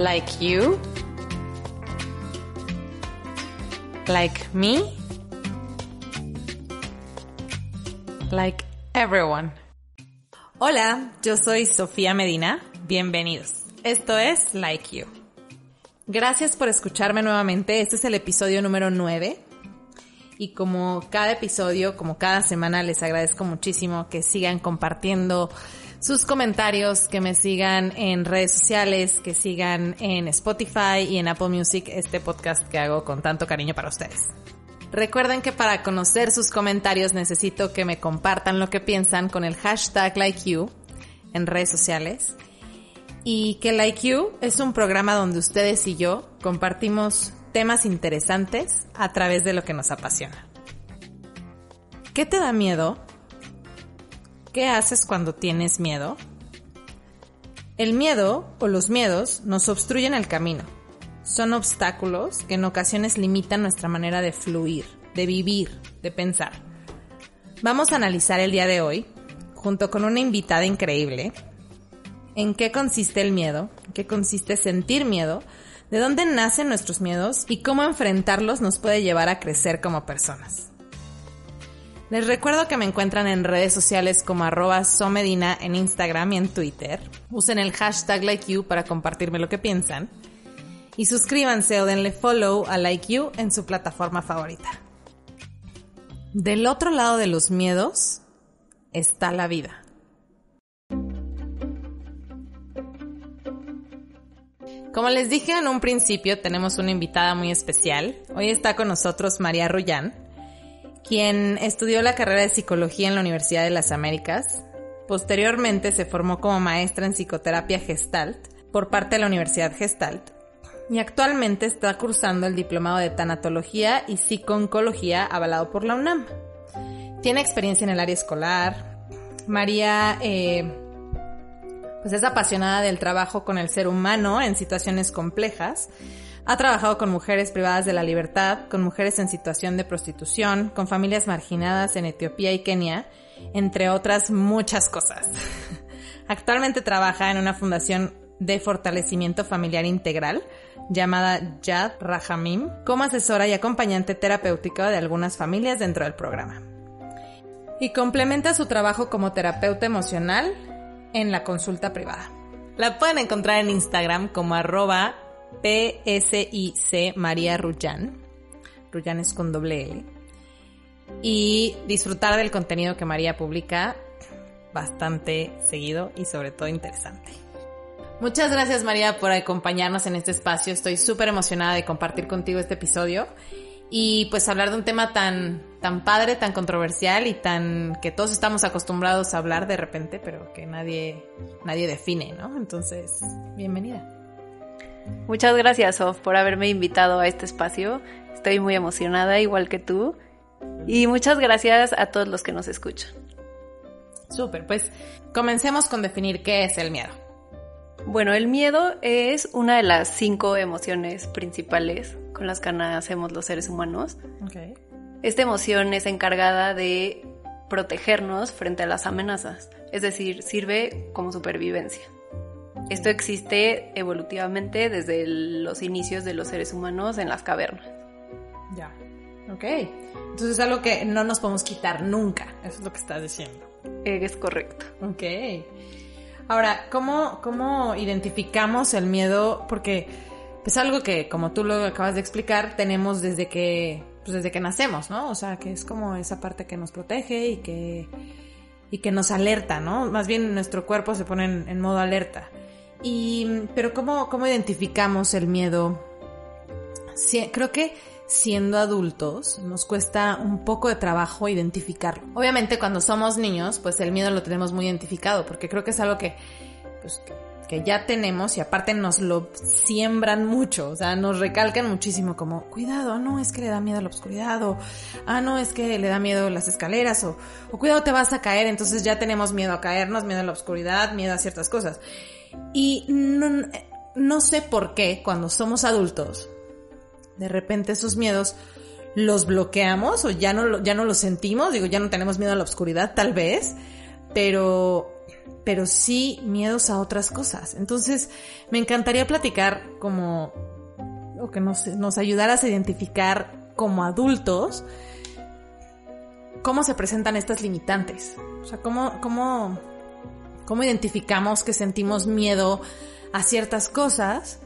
Like you? Like me? Like everyone. Hola, yo soy Sofía Medina. Bienvenidos. Esto es Like You. Gracias por escucharme nuevamente. Este es el episodio número 9. Y como cada episodio, como cada semana, les agradezco muchísimo que sigan compartiendo sus comentarios, que me sigan en redes sociales, que sigan en Spotify y en Apple Music este podcast que hago con tanto cariño para ustedes. Recuerden que para conocer sus comentarios necesito que me compartan lo que piensan con el hashtag LikeYou en redes sociales. Y que Like You es un programa donde ustedes y yo compartimos temas interesantes a través de lo que nos apasiona. ¿Qué te da miedo? ¿Qué haces cuando tienes miedo? El miedo o los miedos nos obstruyen el camino. Son obstáculos que en ocasiones limitan nuestra manera de fluir, de vivir, de pensar. Vamos a analizar el día de hoy, junto con una invitada increíble, en qué consiste el miedo, en qué consiste sentir miedo, de dónde nacen nuestros miedos y cómo enfrentarlos nos puede llevar a crecer como personas. Les recuerdo que me encuentran en redes sociales como arroba somedina en Instagram y en Twitter. Usen el hashtag LikeYou para compartirme lo que piensan. Y suscríbanse o denle follow a LikeYou en su plataforma favorita. Del otro lado de los miedos está la vida. Como les dije en un principio, tenemos una invitada muy especial. Hoy está con nosotros María Rullán, quien estudió la carrera de psicología en la Universidad de las Américas. Posteriormente se formó como maestra en psicoterapia Gestalt por parte de la Universidad Gestalt y actualmente está cursando el diplomado de tanatología y psicooncología avalado por la UNAM. Tiene experiencia en el área escolar. María eh, pues es apasionada del trabajo con el ser humano en situaciones complejas. Ha trabajado con mujeres privadas de la libertad, con mujeres en situación de prostitución, con familias marginadas en Etiopía y Kenia, entre otras muchas cosas. Actualmente trabaja en una fundación de fortalecimiento familiar integral llamada Yad Rahamim como asesora y acompañante terapéutica de algunas familias dentro del programa. Y complementa su trabajo como terapeuta emocional en la consulta privada. La pueden encontrar en Instagram como arroba PSIC María Rullán. Rullán es con doble L. Y disfrutar del contenido que María publica bastante seguido y sobre todo interesante. Muchas gracias María por acompañarnos en este espacio. Estoy súper emocionada de compartir contigo este episodio y pues hablar de un tema tan, tan padre, tan controversial y tan que todos estamos acostumbrados a hablar de repente, pero que nadie, nadie define, ¿no? Entonces, bienvenida. Muchas gracias, Sof, por haberme invitado a este espacio. Estoy muy emocionada, igual que tú. Y muchas gracias a todos los que nos escuchan. Súper, pues comencemos con definir qué es el miedo. Bueno, el miedo es una de las cinco emociones principales con las que nacemos los seres humanos. Okay. Esta emoción es encargada de protegernos frente a las amenazas, es decir, sirve como supervivencia. Esto existe evolutivamente desde los inicios de los seres humanos en las cavernas. Ya. Ok. Entonces es algo que no nos podemos quitar nunca. Eso es lo que estás diciendo. Es correcto. Ok. Ahora, ¿cómo, cómo identificamos el miedo? Porque es algo que, como tú lo acabas de explicar, tenemos desde que, pues desde que nacemos, ¿no? O sea, que es como esa parte que nos protege y que, y que nos alerta, ¿no? Más bien nuestro cuerpo se pone en, en modo alerta. Y, pero ¿cómo, cómo identificamos el miedo? Creo que siendo adultos nos cuesta un poco de trabajo identificarlo. Obviamente cuando somos niños, pues el miedo lo tenemos muy identificado, porque creo que es algo que, pues, que, que ya tenemos y aparte nos lo siembran mucho, o sea, nos recalcan muchísimo como, cuidado, no es que le da miedo a la oscuridad o, ah, no es que le da miedo las escaleras o, o cuidado te vas a caer, entonces ya tenemos miedo a caernos, miedo a la oscuridad, miedo a ciertas cosas. Y no, no sé por qué cuando somos adultos, de repente esos miedos los bloqueamos o ya no, ya no los sentimos, digo, ya no tenemos miedo a la oscuridad, tal vez, pero pero sí miedos a otras cosas. Entonces, me encantaría platicar como, o que nos, nos ayudaras a identificar como adultos cómo se presentan estas limitantes. O sea, cómo, cómo, cómo identificamos que sentimos miedo a ciertas cosas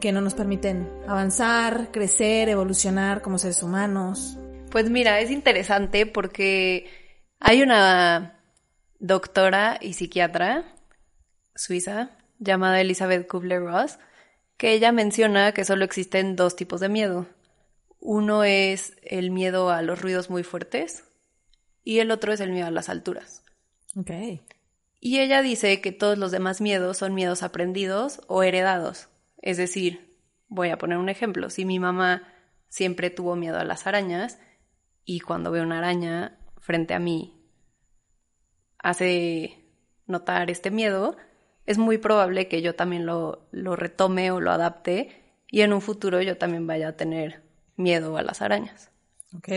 que no nos permiten avanzar, crecer, evolucionar como seres humanos. Pues mira, es interesante porque hay una doctora y psiquiatra suiza llamada Elizabeth Kubler-Ross, que ella menciona que solo existen dos tipos de miedo. Uno es el miedo a los ruidos muy fuertes y el otro es el miedo a las alturas. Ok. Y ella dice que todos los demás miedos son miedos aprendidos o heredados. Es decir, voy a poner un ejemplo. Si mi mamá siempre tuvo miedo a las arañas y cuando ve una araña frente a mí hace notar este miedo, es muy probable que yo también lo, retome o lo adapte y en un futuro yo también vaya a tener miedo a las arañas. Ok.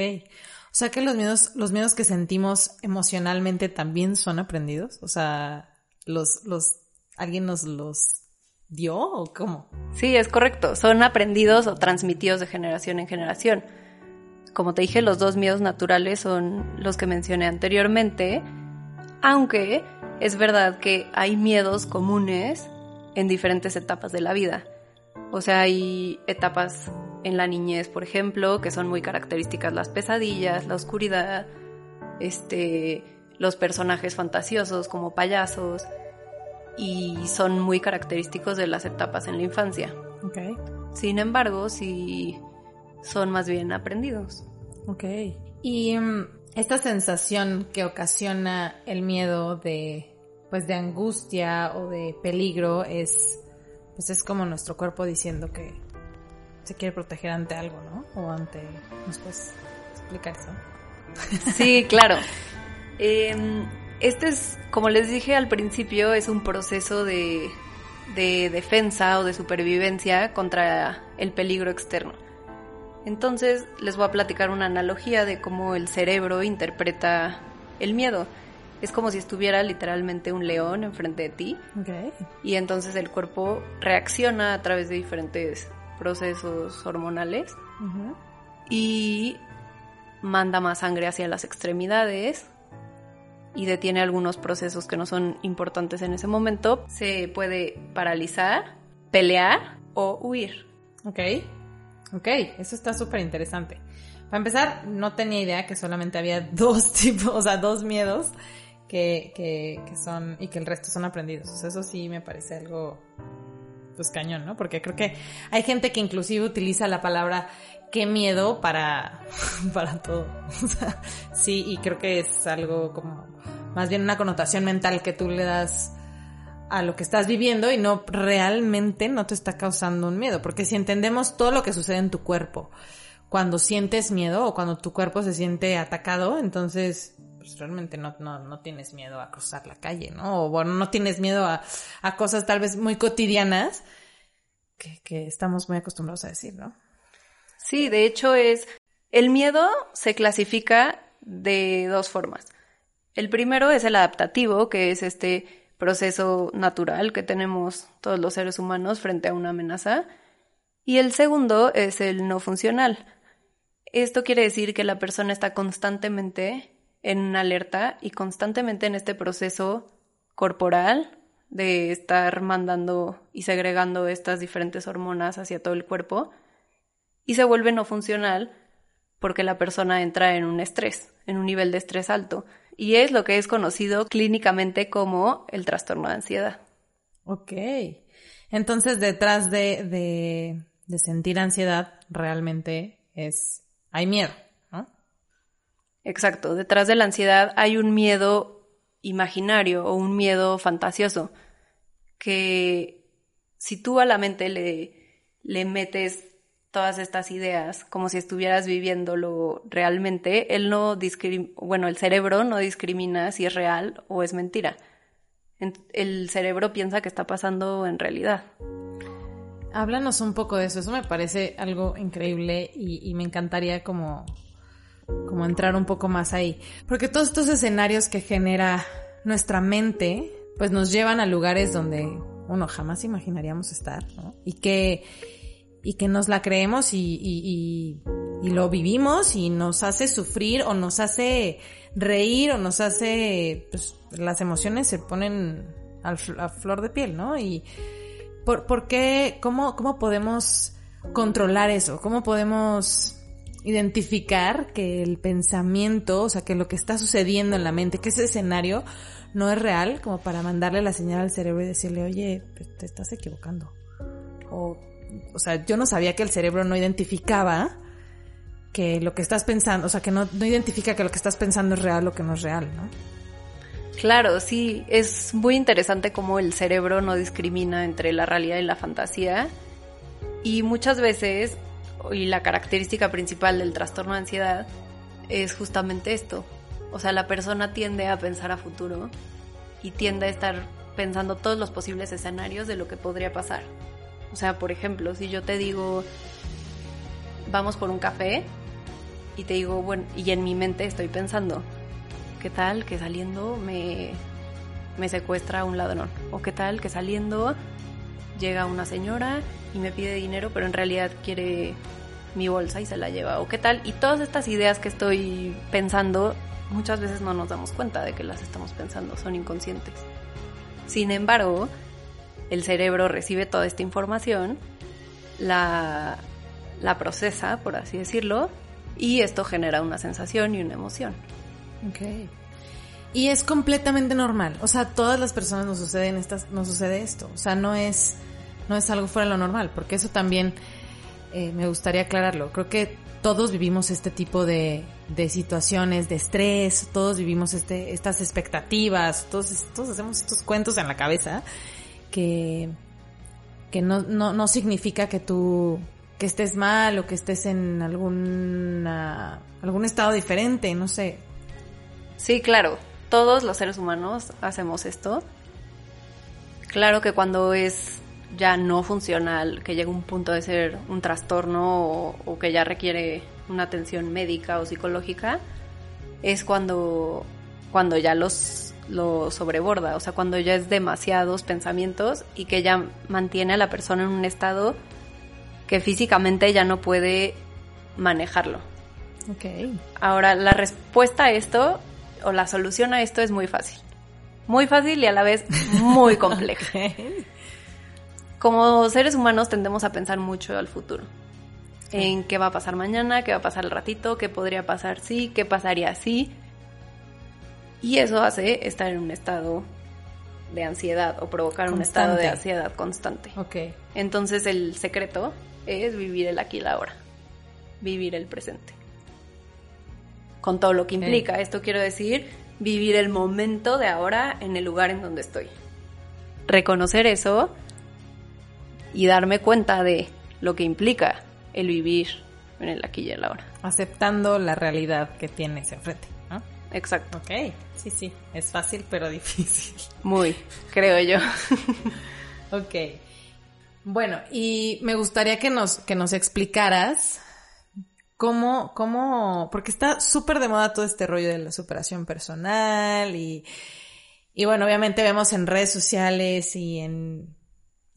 O sea que los miedos, los miedos que sentimos emocionalmente también son aprendidos. O sea, los, los, alguien nos los dio o cómo? Sí, es correcto. Son aprendidos o transmitidos de generación en generación. Como te dije, los dos miedos naturales son los que mencioné anteriormente aunque es verdad que hay miedos comunes en diferentes etapas de la vida. O sea, hay etapas en la niñez, por ejemplo, que son muy características las pesadillas, la oscuridad, este, los personajes fantasiosos como payasos y son muy característicos de las etapas en la infancia. Okay. Sin embargo, sí son más bien aprendidos. Ok. Y mm, esta sensación que ocasiona el miedo de, pues, de angustia o de peligro es, pues, es como nuestro cuerpo diciendo que se quiere proteger ante algo, ¿no? O ante, ¿nos puedes explicar eso? Sí, claro. Em, este es, como les dije al principio, es un proceso de, de defensa o de supervivencia contra el peligro externo. Entonces les voy a platicar una analogía de cómo el cerebro interpreta el miedo. Es como si estuviera literalmente un león enfrente de ti. Y entonces el cuerpo reacciona a través de diferentes procesos hormonales y manda más sangre hacia las extremidades y detiene algunos procesos que no son importantes en ese momento. Se puede paralizar, pelear o huir. Ok. Ok, eso está súper interesante. Para empezar, no tenía idea que solamente había dos tipos, o sea, dos miedos que, que, que son, y que el resto son aprendidos. O sea, eso sí me parece algo, pues cañón, ¿no? Porque creo que hay gente que inclusive utiliza la palabra qué miedo para, para todo. O sea, sí, y creo que es algo como, más bien una connotación mental que tú le das a lo que estás viviendo y no realmente no te está causando un miedo. Porque si entendemos todo lo que sucede en tu cuerpo, cuando sientes miedo o cuando tu cuerpo se siente atacado, entonces pues realmente no, no, no tienes miedo a cruzar la calle, ¿no? O bueno, no tienes miedo a, a cosas tal vez muy cotidianas que, que estamos muy acostumbrados a decir, ¿no? Sí, de hecho es, el miedo se clasifica de dos formas. El primero es el adaptativo, que es este proceso natural que tenemos todos los seres humanos frente a una amenaza. Y el segundo es el no funcional. Esto quiere decir que la persona está constantemente en alerta y constantemente en este proceso corporal de estar mandando y segregando estas diferentes hormonas hacia todo el cuerpo y se vuelve no funcional porque la persona entra en un estrés, en un nivel de estrés alto y es lo que es conocido clínicamente como el trastorno de ansiedad. Ok. Entonces, detrás de, de, de sentir ansiedad, realmente es, hay miedo. Exacto. Detrás de la ansiedad hay un miedo imaginario o un miedo fantasioso, que si tú a la mente le, le metes todas estas ideas como si estuvieras viviéndolo realmente, él no bueno, el cerebro no discrimina si es real o es mentira. El cerebro piensa que está pasando en realidad. Háblanos un poco de eso, eso me parece algo increíble y, me encantaría como, como entrar un poco más ahí. Porque todos estos escenarios que genera nuestra mente, pues nos llevan a lugares donde uno jamás imaginaríamos estar, ¿no? Y que y que nos la creemos y, y, y, lo vivimos y nos hace sufrir o nos hace reír o nos hace, pues las emociones se ponen a flor de piel, ¿no? Y ¿por, por qué, cómo, cómo podemos controlar eso? ¿Cómo podemos identificar que el pensamiento, o sea, que lo que está sucediendo en la mente, que ese escenario no es real, como para mandarle la señal al cerebro y decirle, oye, te estás equivocando. O o sea, yo no sabía que el cerebro no identificaba que lo que estás pensando, o sea, que no, no identifica que lo que estás pensando es real o que no es real, ¿no? Claro, sí, es muy interesante cómo el cerebro no discrimina entre la realidad y la fantasía. Y muchas veces, y la característica principal del trastorno de ansiedad es justamente esto. O sea, la persona tiende a pensar a futuro y tiende a estar pensando todos los posibles escenarios de lo que podría pasar. O sea, por ejemplo, si yo te digo, vamos por un café, y te digo, bueno, y en mi mente estoy pensando, ¿qué tal que saliendo me, me secuestra un ladrón? ¿O qué tal que saliendo llega una señora y me pide dinero, pero en realidad quiere mi bolsa y se la lleva? ¿O qué tal? Y todas estas ideas que estoy pensando, muchas veces no nos damos cuenta de que las estamos pensando, son inconscientes. Sin embargo, el cerebro recibe toda esta información, la, procesa, por así decirlo, y esto genera una sensación y una emoción. Ok. Y es completamente normal. O sea, todas las personas nos suceden estas, nos sucede esto. O sea, no es, no es algo fuera de lo normal, porque eso también eh, me gustaría aclararlo. Creo que todos vivimos este tipo de, de situaciones de estrés, todos vivimos este, estas expectativas, todos, todos hacemos estos cuentos en la cabeza que, que no, no, no significa que tú que estés mal o que estés en algún algún estado diferente, no sé. Sí, claro, todos los seres humanos hacemos esto. Claro que cuando es ya no funcional, que llega un punto de ser un trastorno o, o que ya requiere una atención médica o psicológica, es cuando, cuando ya los lo sobreborda, o sea, cuando ya es demasiados pensamientos y que ya mantiene a la persona en un estado que físicamente ya no puede manejarlo. Ok. Ahora, la respuesta a esto o la solución a esto es muy fácil. Muy fácil y a la vez muy compleja. Como seres humanos tendemos a pensar mucho al futuro. En qué va a pasar mañana, qué va a pasar el ratito, qué podría pasar si, qué pasaría si. Y eso hace estar en un estado de ansiedad o provocar un estado de ansiedad constante. Ok. Entonces el secreto es vivir el aquí y la ahora, vivir el presente. Con todo lo que implica. Esto quiero decir, vivir el momento de ahora en el lugar en donde estoy. Reconocer eso y darme cuenta de lo que implica el vivir en el aquí y el ahora. Aceptando la realidad que tienes enfrente. Exacto. Ok, sí, sí, es fácil pero difícil. Muy, creo yo. ok. Bueno, y me gustaría que nos, que nos explicaras cómo, cómo, porque está súper de moda todo este rollo de la superación personal y, y bueno, obviamente vemos en redes sociales y en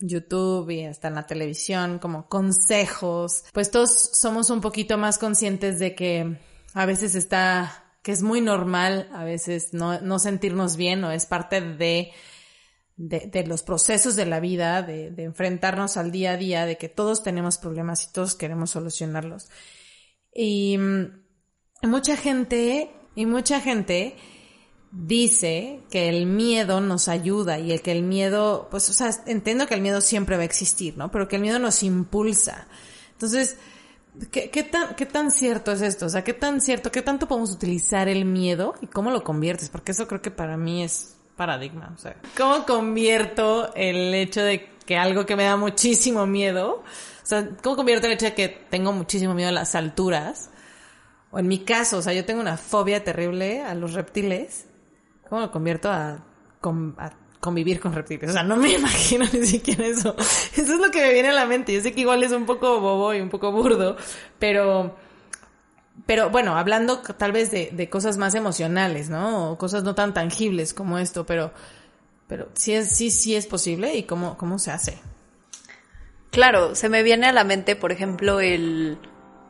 YouTube y hasta en la televisión como consejos, pues todos somos un poquito más conscientes de que a veces está que es muy normal a veces no, no sentirnos bien o es parte de, de, los procesos de la vida, de, de, enfrentarnos al día a día, de que todos tenemos problemas y todos queremos solucionarlos. Y mm, mucha gente, y mucha gente dice que el miedo nos ayuda y el que el miedo, pues, o sea, entiendo que el miedo siempre va a existir, ¿no? Pero que el miedo nos impulsa. Entonces, ¿Qué, tan, ¿Qué tan cierto es esto? O sea, ¿qué tan cierto, qué tanto podemos utilizar el miedo y cómo lo conviertes? Porque eso creo que para mí es paradigma. O sea, ¿cómo convierto el hecho de que algo que me da muchísimo miedo, o sea, ¿cómo convierto el hecho de que tengo muchísimo miedo a las alturas? O en mi caso, o sea, yo tengo una fobia terrible a los reptiles. ¿Cómo convierto a, convivir con reptiles? O sea, no me imagino ni siquiera eso. Eso es lo que me viene a la mente. Yo sé que igual es un poco bobo y un poco burdo, pero pero bueno, hablando tal vez de, de, cosas más emocionales, ¿no? O cosas no tan tangibles como esto, pero, pero sí es, sí, sí es posible y cómo, cómo se hace. Claro, se me viene a la mente, por ejemplo, el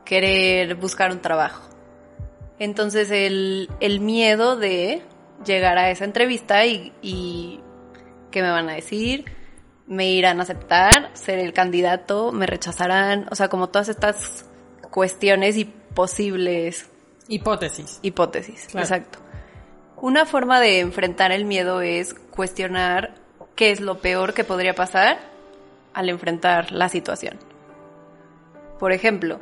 querer buscar un trabajo. Entonces, el, el miedo de llegar a esa entrevista y, y qué me van a decir, me irán a aceptar, ser el candidato, me rechazarán, o sea, como todas estas cuestiones y posibles hipótesis. Hipótesis, exacto. Una forma de enfrentar el miedo es cuestionar qué es lo peor que podría pasar al enfrentar la situación. Por ejemplo,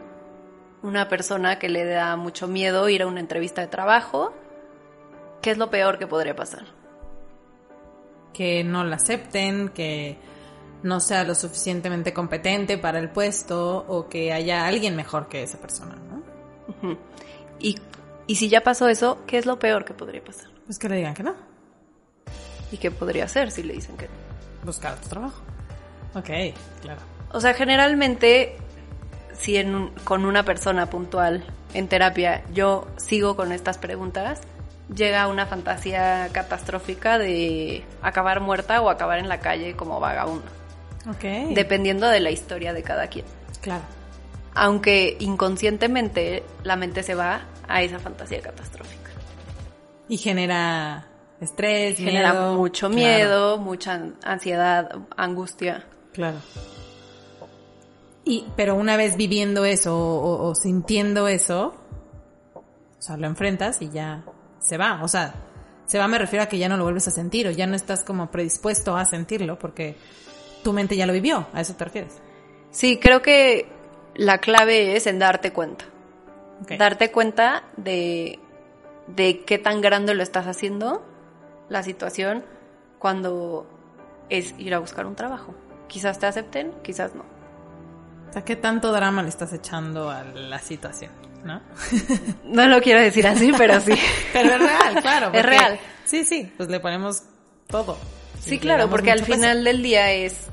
una persona que le da mucho miedo ir a una entrevista de trabajo, ¿qué es lo peor que podría pasar? Que no la acepten, que no sea lo suficientemente competente para el puesto o que haya alguien mejor que esa persona, ¿no? y, y si ya pasó eso, ¿qué es lo peor que podría pasar? Pues que le digan que no. ¿Y qué podría hacer si le dicen que no? Buscar otro trabajo. Ok, claro. O sea, generalmente, si en con una persona puntual en terapia yo sigo con estas preguntas, llega una fantasía catastrófica de acabar muerta o acabar en la calle como vagabundo. Ok. Dependiendo de la historia de cada quien. Claro aunque inconscientemente la mente se va a esa fantasía catastrófica. Y genera estrés, genera mucho miedo, mucha ansiedad, angustia. Claro. Y, pero una vez viviendo eso o, sintiendo eso, o sea, lo enfrentas y ya se va. O sea, se va me refiero a que ya no lo vuelves a sentir o ya no estás como predispuesto a sentirlo porque tu mente ya lo vivió. ¿A eso te refieres? Sí, creo que la clave es en darte cuenta. Darte cuenta de, de qué tan grande lo estás haciendo la situación cuando es ir a buscar un trabajo. Quizás te acepten, quizás no. O sea, ¿qué tanto drama le estás echando a la situación? ¿No? no lo quiero decir así, pero sí. pero es real, claro. es real. Sí, sí, pues le ponemos todo. Sí, claro, porque al final del día es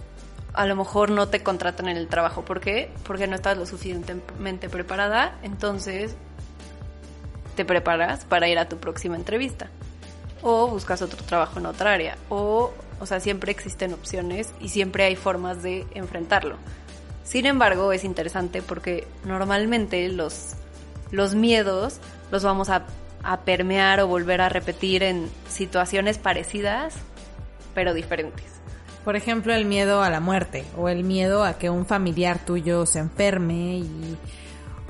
a lo mejor no te contratan en el trabajo. ¿Por qué? Porque no estás lo suficientemente preparada, entonces te preparas para ir a tu próxima entrevista. O buscas otro trabajo en otra área. O, o sea, siempre existen opciones y siempre hay formas de enfrentarlo. Sin embargo, es interesante porque normalmente los, los miedos los vamos a, a permear o volver a repetir en situaciones parecidas, pero diferentes. Por ejemplo, el miedo a la muerte o el miedo a que un familiar tuyo se enferme y,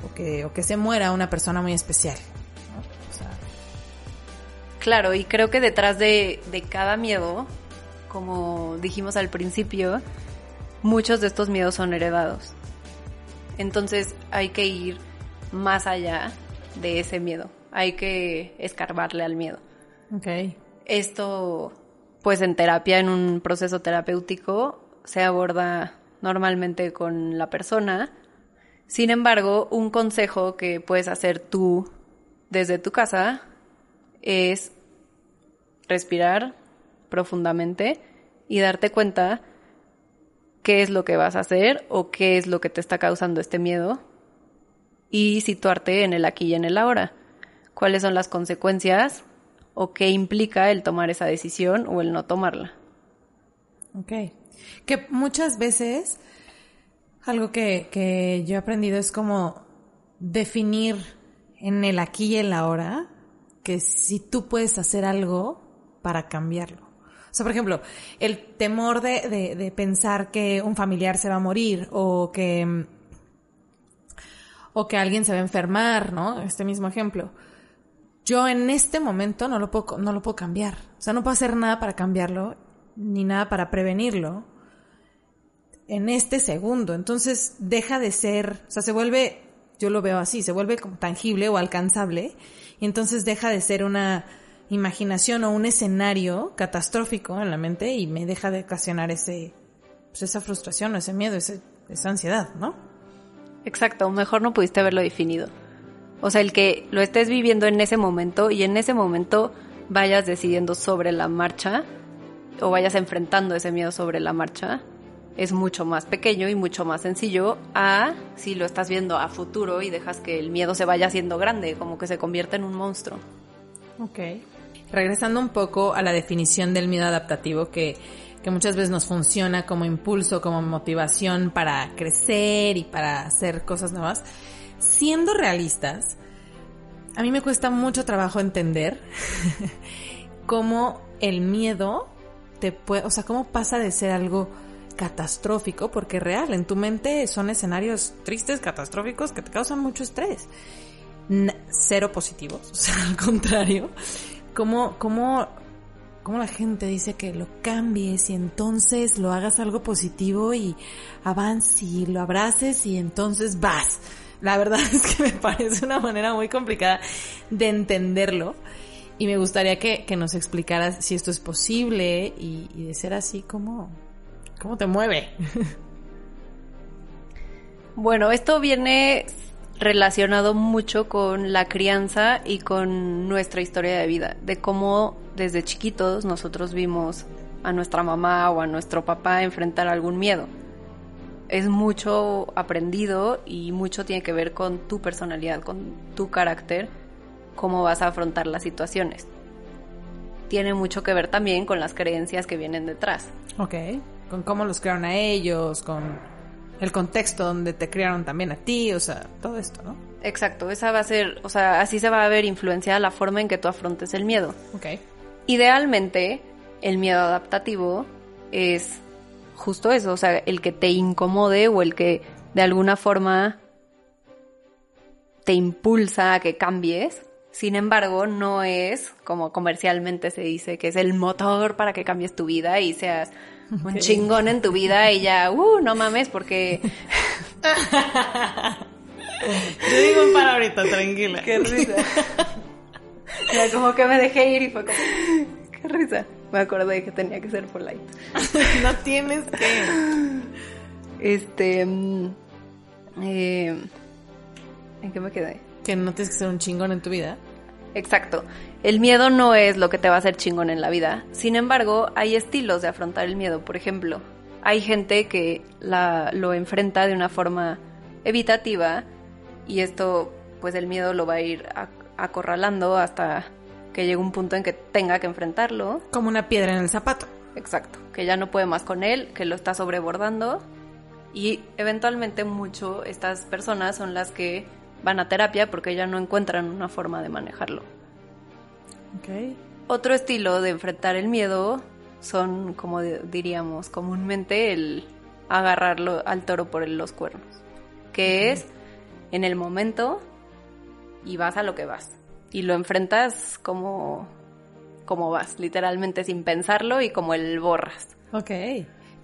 o, que, o que se muera una persona muy especial. Claro, y creo que detrás de, de cada miedo, como dijimos al principio, muchos de estos miedos son heredados. Entonces hay que ir más allá de ese miedo. Hay que escarbarle al miedo. Ok. Esto pues en terapia, en un proceso terapéutico, se aborda normalmente con la persona. Sin embargo, un consejo que puedes hacer tú desde tu casa es respirar profundamente y darte cuenta qué es lo que vas a hacer o qué es lo que te está causando este miedo y situarte en el aquí y en el ahora. ¿Cuáles son las consecuencias o qué implica el tomar esa decisión o el no tomarla. Ok. Que muchas veces algo que, que yo he aprendido es como definir en el aquí y el ahora que si tú puedes hacer algo para cambiarlo. O sea, por ejemplo, el temor de, de, de pensar que un familiar se va a morir o que, o que alguien se va a enfermar, ¿no? Este mismo ejemplo yo en este momento no lo puedo, no lo puedo cambiar. O sea, no puedo hacer nada para cambiarlo, ni nada para prevenirlo en este segundo. Entonces deja de ser, o sea, se vuelve, yo lo veo así, se vuelve como tangible o alcanzable, y entonces deja de ser una imaginación o un escenario catastrófico en la mente y me deja de ocasionar ese, pues esa frustración, ese miedo, ese, esa ansiedad, ¿no? Exacto, mejor no pudiste haberlo definido. O sea, el que lo estés viviendo en ese momento y en ese momento vayas decidiendo sobre la marcha o vayas enfrentando ese miedo sobre la marcha, es mucho más pequeño y mucho más sencillo a si lo estás viendo a futuro y dejas que el miedo se vaya haciendo grande, como que se convierta en un monstruo. Ok. Regresando un poco a la definición del miedo adaptativo que, que muchas veces nos funciona como impulso, como motivación para crecer y para hacer cosas nuevas, siendo realistas, a mí me cuesta mucho trabajo entender cómo el miedo te puede, o sea, cómo pasa de ser algo catastrófico, porque real, en tu mente son escenarios tristes, catastróficos, que te causan mucho estrés. cero positivos, o sea, al contrario, cómo, cómo, cómo la gente dice que lo cambies y entonces lo hagas algo positivo y avances y lo abraces y entonces vas. La verdad es que me parece una manera muy complicada de entenderlo y me gustaría que, que nos explicaras si esto es posible y, y de ser así, ¿cómo, cómo te mueve? Bueno, esto viene relacionado mucho con la crianza y con nuestra historia de vida, de cómo desde chiquitos nosotros vimos a nuestra mamá o a nuestro papá enfrentar algún miedo. Es mucho aprendido y mucho tiene que ver con tu personalidad, con tu carácter, cómo vas a afrontar las situaciones. Tiene mucho que ver también con las creencias que vienen detrás. Ok, con cómo los crearon a ellos, con el contexto donde te criaron también a ti, o sea, todo esto, ¿no? Exacto, esa va a ser, o sea, así se va a ver influenciada la forma en que tú afrontes el miedo. Ok. Idealmente, el miedo adaptativo es justo eso, o sea, el que te incomode o el que de alguna forma te impulsa a que cambies. Sin embargo, no es como comercialmente se dice que es el motor para que cambies tu vida y seas un chingón en tu vida y ya, uh, no mames, porque. Yo digo un para ahorita, tranquila. Qué risa. ya como que me dejé ir y fue como. Qué risa. Me acordé que tenía que ser polite. no tienes que. Este. Eh, ¿En qué me quedé? Que no tienes que ser un chingón en tu vida. Exacto. El miedo no es lo que te va a hacer chingón en la vida. Sin embargo, hay estilos de afrontar el miedo. Por ejemplo, hay gente que la, lo enfrenta de una forma evitativa y esto, pues el miedo lo va a ir acorralando hasta que llegue un punto en que tenga que enfrentarlo. Como una piedra en el zapato. Exacto. Que ya no puede más con él, que lo está sobrebordando. Y eventualmente mucho estas personas son las que van a terapia porque ya no encuentran una forma de manejarlo. Okay. Otro estilo de enfrentar el miedo son, como diríamos comúnmente, el agarrarlo al toro por los cuernos, que es en el momento y vas a lo que vas y lo enfrentas como como vas, literalmente sin pensarlo y como el borras. Ok.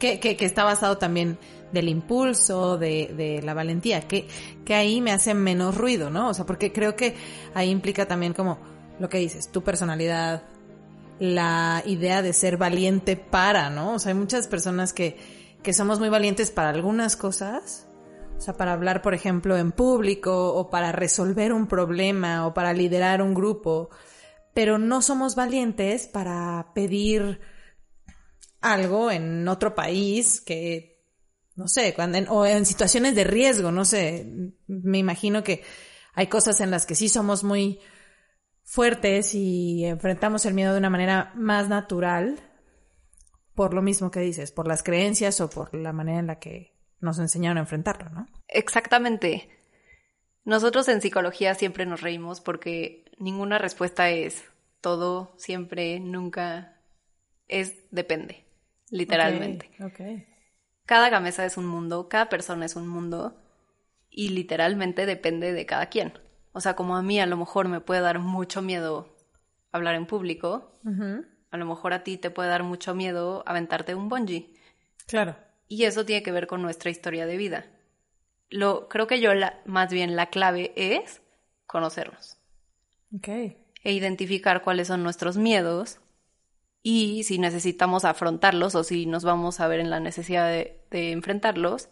Que, que, que está basado también del impulso, de, de la valentía, que, que ahí me hace menos ruido, ¿no? O sea, porque creo que ahí implica también como lo que dices, tu personalidad, la idea de ser valiente para, ¿no? O sea, hay muchas personas que, que somos muy valientes para algunas cosas, o sea, para hablar, por ejemplo, en público, o para resolver un problema, o para liderar un grupo, pero no somos valientes para pedir algo en otro país que no sé, cuando o en situaciones de riesgo, no sé, me imagino que hay cosas en las que sí somos muy fuertes y enfrentamos el miedo de una manera más natural, por lo mismo que dices, por las creencias o por la manera en la que nos enseñaron a enfrentarlo, ¿no? Exactamente. Nosotros en psicología siempre nos reímos porque ninguna respuesta es todo, siempre, nunca. Es depende, literalmente. Okay, cada gamesa es un mundo, cada persona es un mundo y literalmente depende de cada quien. O sea, como a mí a lo mejor me puede dar mucho miedo hablar en público, a lo mejor a ti te puede dar mucho miedo aventarte un bungee. Claro. Y eso tiene que ver con nuestra historia de vida. Lo, creo que yo la, más bien la clave es conocernos. Ok. e identificar cuáles son nuestros miedos y si necesitamos afrontarlos o si nos vamos a ver en la necesidad de, de enfrentarlos,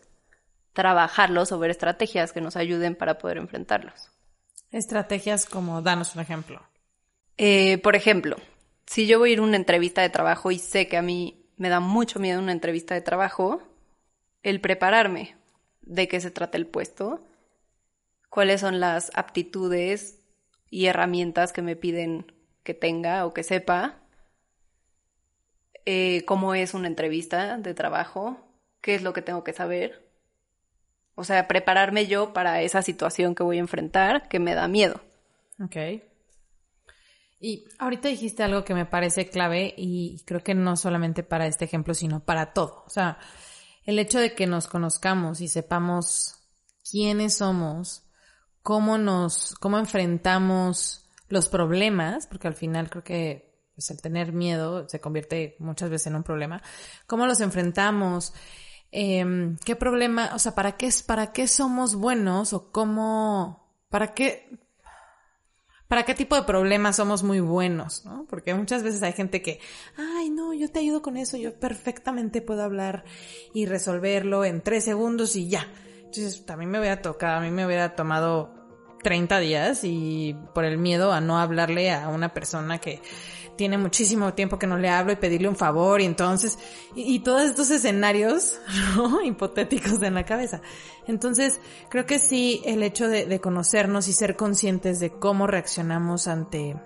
trabajarlos o ver estrategias que nos ayuden para poder enfrentarlos. Estrategias como, danos un ejemplo. Eh, por ejemplo, si yo voy a ir a una entrevista de trabajo y sé que a mí me da mucho miedo una entrevista de trabajo, el prepararme de qué se trata el puesto, cuáles son las aptitudes y herramientas que me piden que tenga o que sepa, eh, cómo es una entrevista de trabajo, qué es lo que tengo que saber. O sea, prepararme yo para esa situación que voy a enfrentar que me da miedo. Ok. Y ahorita dijiste algo que me parece clave y creo que no solamente para este ejemplo, sino para todo. O sea, el hecho de que nos conozcamos y sepamos quiénes somos, cómo nos, cómo enfrentamos los problemas, porque al final creo que pues, el tener miedo se convierte muchas veces en un problema, cómo los enfrentamos, eh, qué problema, o sea, para qué, para qué somos buenos o cómo, para qué, para qué tipo de problemas somos muy buenos, ¿no? Porque muchas veces hay gente que, ay, no, yo te ayudo con eso, yo perfectamente puedo hablar y resolverlo en tres segundos y ya. Entonces, mí me hubiera tocado, a mí me hubiera tomado 30 días y por el miedo a no hablarle a una persona que tiene muchísimo tiempo que no le hablo y pedirle un favor y entonces, y, todos estos escenarios, ¿no? Hipotéticos en la cabeza. Entonces, creo que sí, el hecho de, conocernos y ser conscientes de cómo reaccionamos ante,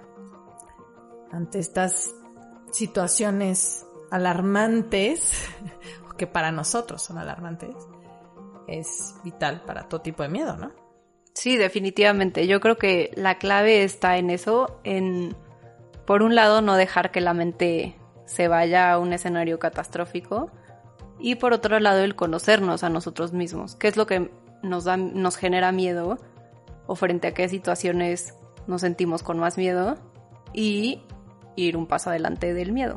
ante estas situaciones alarmantes, que para nosotros son alarmantes, es vital para todo tipo de miedo, ¿no? Sí, definitivamente. Yo creo que la clave está en eso, en, por un lado, no dejar que la mente se vaya a un escenario catastrófico y por otro lado, el conocernos a nosotros mismos, qué es lo que nos, da, nos genera miedo o frente a qué situaciones nos sentimos con más miedo y ir un paso adelante del miedo.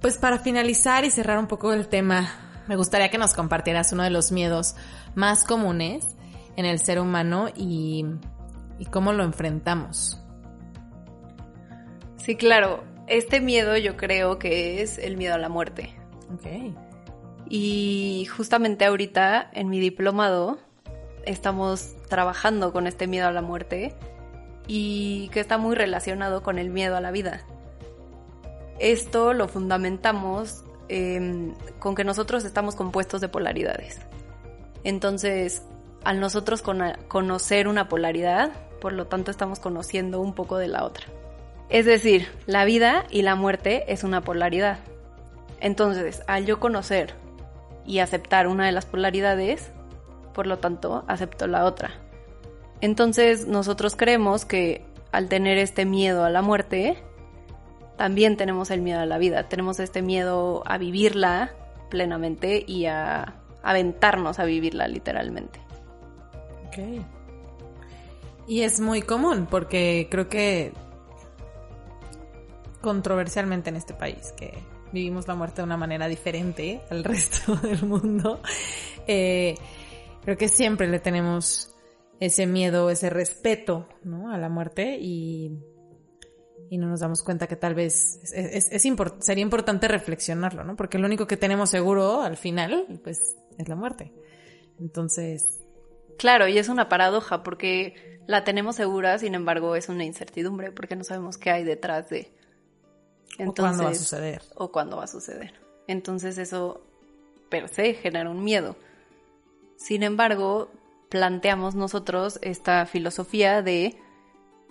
Pues para finalizar y cerrar un poco el tema me gustaría que nos compartieras uno de los miedos más comunes en el ser humano y, cómo lo enfrentamos. Sí, claro. Este miedo yo creo que es el miedo a la muerte. Ok. Y justamente ahorita en mi diplomado estamos trabajando con este miedo a la muerte y que está muy relacionado con el miedo a la vida. Esto lo fundamentamos Em, con que nosotros estamos compuestos de polaridades. Entonces, al nosotros conocer una polaridad, por lo tanto estamos conociendo un poco de la otra. Es decir, la vida y la muerte es una polaridad. Entonces, al yo conocer y aceptar una de las polaridades, por lo tanto, acepto la otra. Entonces, nosotros creemos que al tener este miedo a la muerte, también tenemos el miedo a la vida, tenemos este miedo a vivirla plenamente y a aventarnos a vivirla literalmente. Ok. Y es muy común porque creo que controversialmente en este país, que vivimos la muerte de una manera diferente al resto del mundo, eh, creo que siempre le tenemos ese miedo, ese respeto ¿no? a la muerte y no nos damos cuenta que tal vez sería importante reflexionarlo, ¿no? Porque lo único que tenemos seguro al final, pues, es la muerte. Entonces... Claro, y es una paradoja porque la tenemos segura, sin embargo, es una incertidumbre porque no sabemos qué hay detrás de... Entonces, o cuándo va a suceder. O cuándo va a suceder. Entonces eso per se genera un miedo. Sin embargo, planteamos nosotros esta filosofía de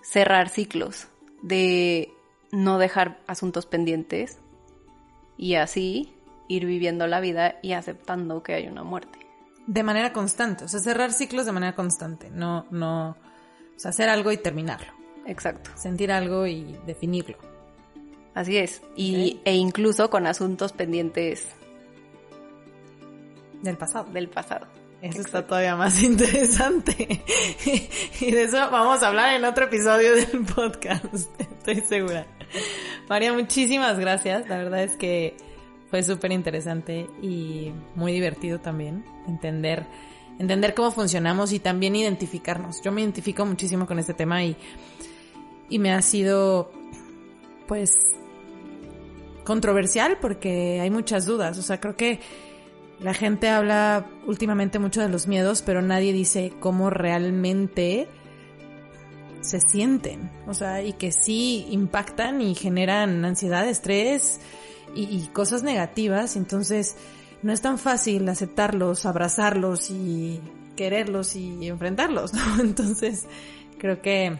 cerrar ciclos, de no dejar asuntos pendientes y así ir viviendo la vida y aceptando que hay una muerte. De manera constante, o sea, cerrar ciclos de manera constante, no, no, o sea, hacer algo y terminarlo. Exacto. Sentir algo y definirlo. Así es, y, e incluso con asuntos pendientes del pasado. Del pasado. Eso está todavía más interesante. y de eso vamos a hablar en otro episodio del podcast, estoy segura. María, muchísimas gracias. La verdad es que fue súper interesante y muy divertido también entender, entender cómo funcionamos y también identificarnos. Yo me identifico muchísimo con este tema y, y me ha sido, pues, controversial porque hay muchas dudas. O sea, creo que la gente habla últimamente mucho de los miedos, pero nadie dice cómo realmente se sienten. O sea, y que sí impactan y generan ansiedad, estrés y, cosas negativas. Entonces, no es tan fácil aceptarlos, abrazarlos y quererlos y enfrentarlos, ¿no? Entonces, creo que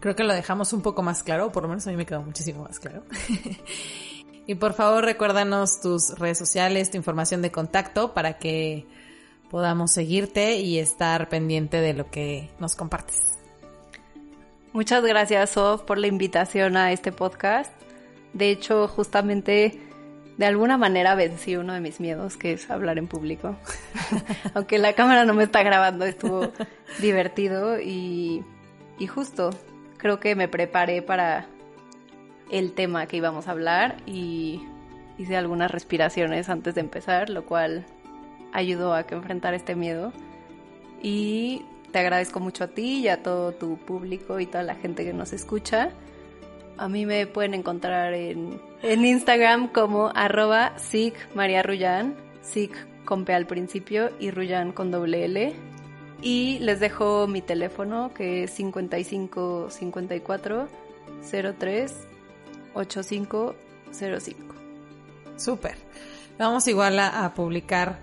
creo que lo dejamos un poco más claro, por lo menos a mí me quedó muchísimo más claro. y por favor, recuérdanos tus redes sociales, tu información de contacto para que podamos seguirte y estar pendiente de lo que nos compartes. Muchas gracias, Sof, por la invitación a este podcast. De hecho, justamente de alguna manera vencí uno de mis miedos, que es hablar en público. Aunque la cámara no me está grabando, estuvo divertido y, y justo creo que me preparé para el tema que íbamos a hablar y hice algunas respiraciones antes de empezar, lo cual ayudó a que enfrentar este miedo. Y te agradezco mucho a ti y a todo tu público y toda la gente que nos escucha. A mí me pueden encontrar en, Instagram como arroba sig María Rullán, sig con P al principio y Rullán con doble L. Y les dejo mi teléfono que es 55 54 03 8505. Súper. Vamos igual a, publicar,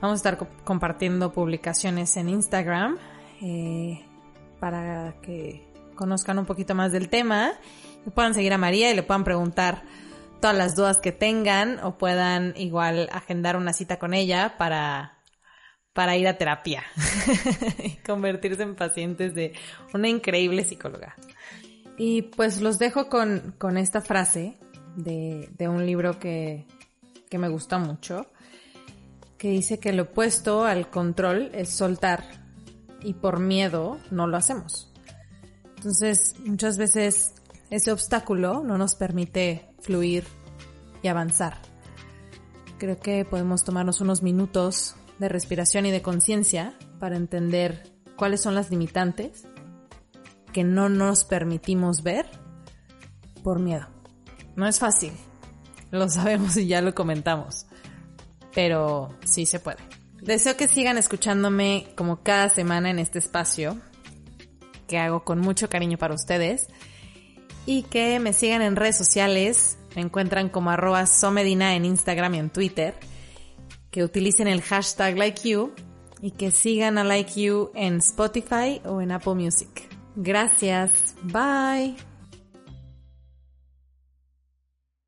vamos a estar compartiendo publicaciones en Instagram eh, para que conozcan un poquito más del tema puedan seguir a María y le puedan preguntar todas las dudas que tengan o puedan igual agendar una cita con ella para, para ir a terapia y convertirse en pacientes de una increíble psicóloga. Y pues los dejo con, con esta frase de, de un libro que, que me gusta mucho, que dice que lo opuesto al control es soltar y por miedo no lo hacemos. Entonces, muchas veces ese obstáculo no nos permite fluir y avanzar. Creo que podemos tomarnos unos minutos de respiración y de conciencia para entender cuáles son las limitantes que no nos permitimos ver por miedo. No es fácil, lo sabemos y ya lo comentamos, pero sí se puede. Deseo que sigan escuchándome como cada semana en este espacio que hago con mucho cariño para ustedes y que me sigan en redes sociales. Me encuentran como arroba somedina en Instagram y en Twitter. Que utilicen el hashtag LikeYou y que sigan a LikeYou en Spotify o en Apple Music. Gracias. Bye.